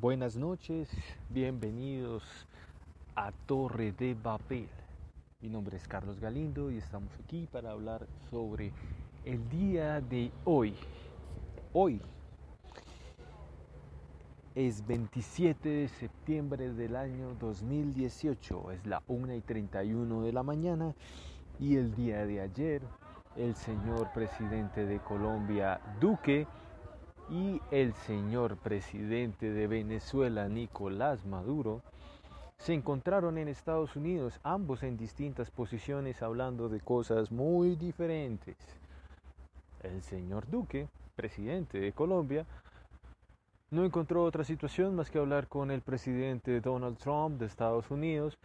Buenas noches, bienvenidos a Torre de Babel. Mi nombre es Carlos Galindo y estamos aquí para hablar sobre el día de hoy. Hoy es 27 de septiembre del año 2018, es la 1 y 31 de la mañana y el día de ayer el señor presidente de Colombia, Duque, y el señor presidente de Venezuela, Nicolás Maduro, se encontraron en Estados Unidos, ambos en distintas posiciones hablando de cosas muy diferentes. El señor Duque, presidente de Colombia, no encontró otra situación más que hablar con el presidente Donald Trump de Estados Unidos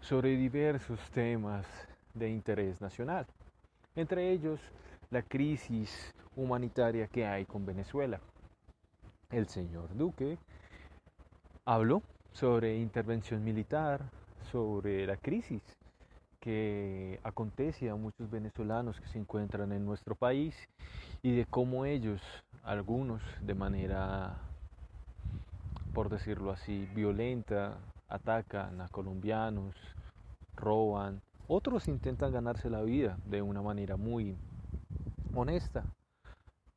sobre diversos temas de interés nacional, entre ellos la crisis humanitaria que hay con Venezuela. El señor Duque habló sobre intervención militar, sobre la crisis que acontece a muchos venezolanos que se encuentran en nuestro país y de cómo ellos, algunos de manera, por decirlo así, violenta, atacan a colombianos, roban, otros intentan ganarse la vida de una manera muy honesta.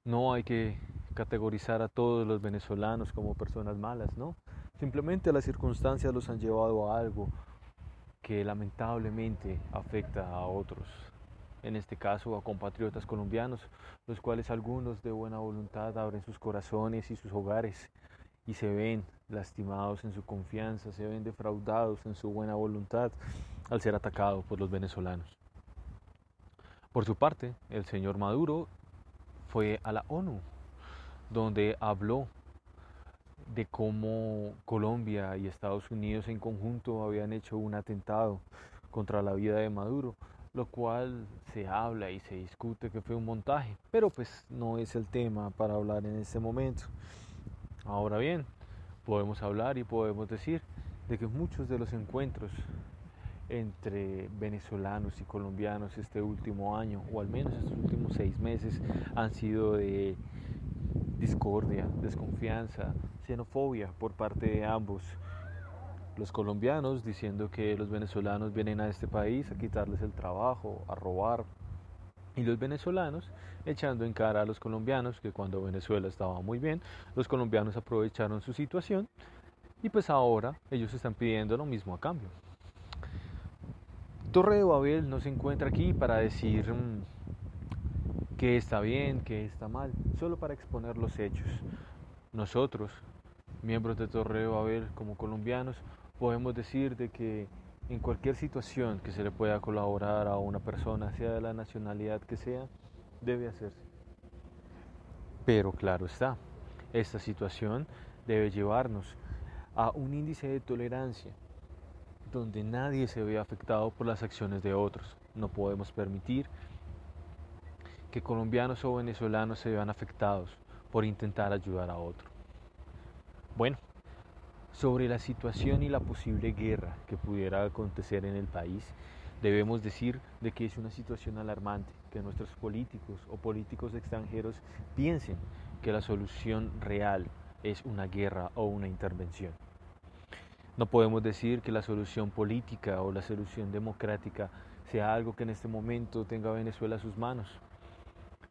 No hay que categorizar a todos los venezolanos como personas malas, ¿no? Simplemente las circunstancias los han llevado a algo que lamentablemente afecta a otros, en este caso a compatriotas colombianos, los cuales algunos de buena voluntad abren sus corazones y sus hogares y se ven lastimados en su confianza, se ven defraudados en su buena voluntad al ser atacados por los venezolanos. Por su parte, el señor Maduro fue a la ONU, donde habló de cómo Colombia y Estados Unidos en conjunto habían hecho un atentado contra la vida de Maduro, lo cual se habla y se discute que fue un montaje, pero pues no es el tema para hablar en este momento. Ahora bien, podemos hablar y podemos decir de que muchos de los encuentros entre venezolanos y colombianos este último año, o al menos estos últimos seis meses, han sido de discordia, desconfianza, xenofobia por parte de ambos. Los colombianos diciendo que los venezolanos vienen a este país a quitarles el trabajo, a robar. Y los venezolanos echando en cara a los colombianos que cuando Venezuela estaba muy bien, los colombianos aprovecharon su situación y pues ahora ellos están pidiendo lo mismo a cambio. Torre de Babel no se encuentra aquí para decir que está bien, que está mal, solo para exponer los hechos. Nosotros, miembros de Torre de Babel como colombianos, podemos decir de que en cualquier situación que se le pueda colaborar a una persona, sea de la nacionalidad que sea, debe hacerse. Pero claro está, esta situación debe llevarnos a un índice de tolerancia donde nadie se vea afectado por las acciones de otros. No podemos permitir que colombianos o venezolanos se vean afectados por intentar ayudar a otro. Bueno, sobre la situación y la posible guerra que pudiera acontecer en el país, debemos decir de que es una situación alarmante, que nuestros políticos o políticos extranjeros piensen que la solución real es una guerra o una intervención. No podemos decir que la solución política o la solución democrática sea algo que en este momento tenga Venezuela a sus manos.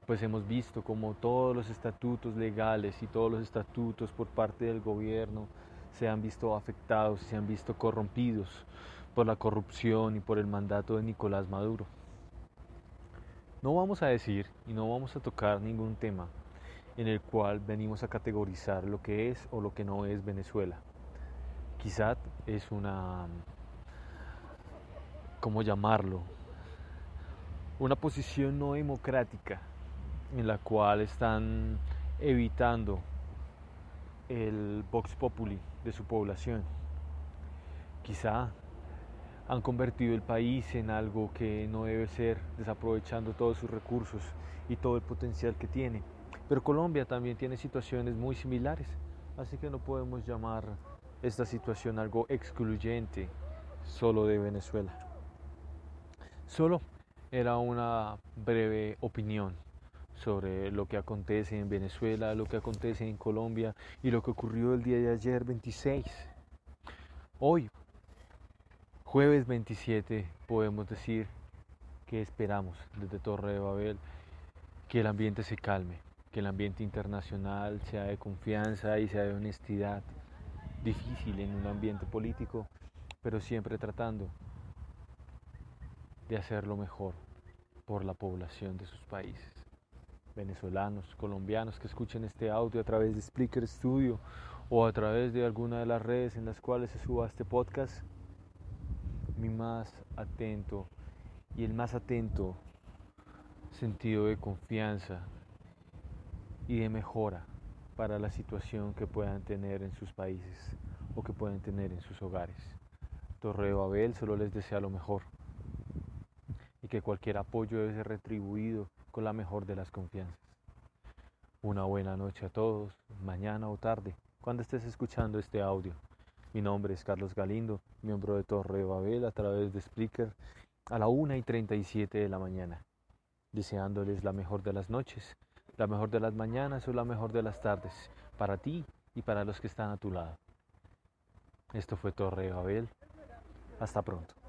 Pues hemos visto como todos los estatutos legales y todos los estatutos por parte del gobierno se han visto afectados, se han visto corrompidos por la corrupción y por el mandato de Nicolás Maduro. No vamos a decir y no vamos a tocar ningún tema en el cual venimos a categorizar lo que es o lo que no es Venezuela. Quizás es una, ¿cómo llamarlo? Una posición no democrática en la cual están evitando el Vox Populi de su población. Quizá han convertido el país en algo que no debe ser, desaprovechando todos sus recursos y todo el potencial que tiene. Pero Colombia también tiene situaciones muy similares, así que no podemos llamar esta situación algo excluyente solo de Venezuela. Solo era una breve opinión sobre lo que acontece en Venezuela, lo que acontece en Colombia y lo que ocurrió el día de ayer 26. Hoy, jueves 27, podemos decir que esperamos desde Torre de Babel que el ambiente se calme, que el ambiente internacional sea de confianza y sea de honestidad. Difícil en un ambiente político, pero siempre tratando de hacerlo mejor por la población de sus países. Venezolanos, colombianos que escuchen este audio a través de Spreaker Studio o a través de alguna de las redes en las cuales se suba este podcast, mi más atento y el más atento sentido de confianza y de mejora para la situación que puedan tener en sus países o que puedan tener en sus hogares. Torreo Abel solo les desea lo mejor y que cualquier apoyo debe ser retribuido con la mejor de las confianzas. Una buena noche a todos, mañana o tarde, cuando estés escuchando este audio. Mi nombre es Carlos Galindo, miembro de Torre Babel a través de Spreaker a la 1 y 37 de la mañana, deseándoles la mejor de las noches, la mejor de las mañanas o la mejor de las tardes, para ti y para los que están a tu lado. Esto fue Torre Babel. Hasta pronto.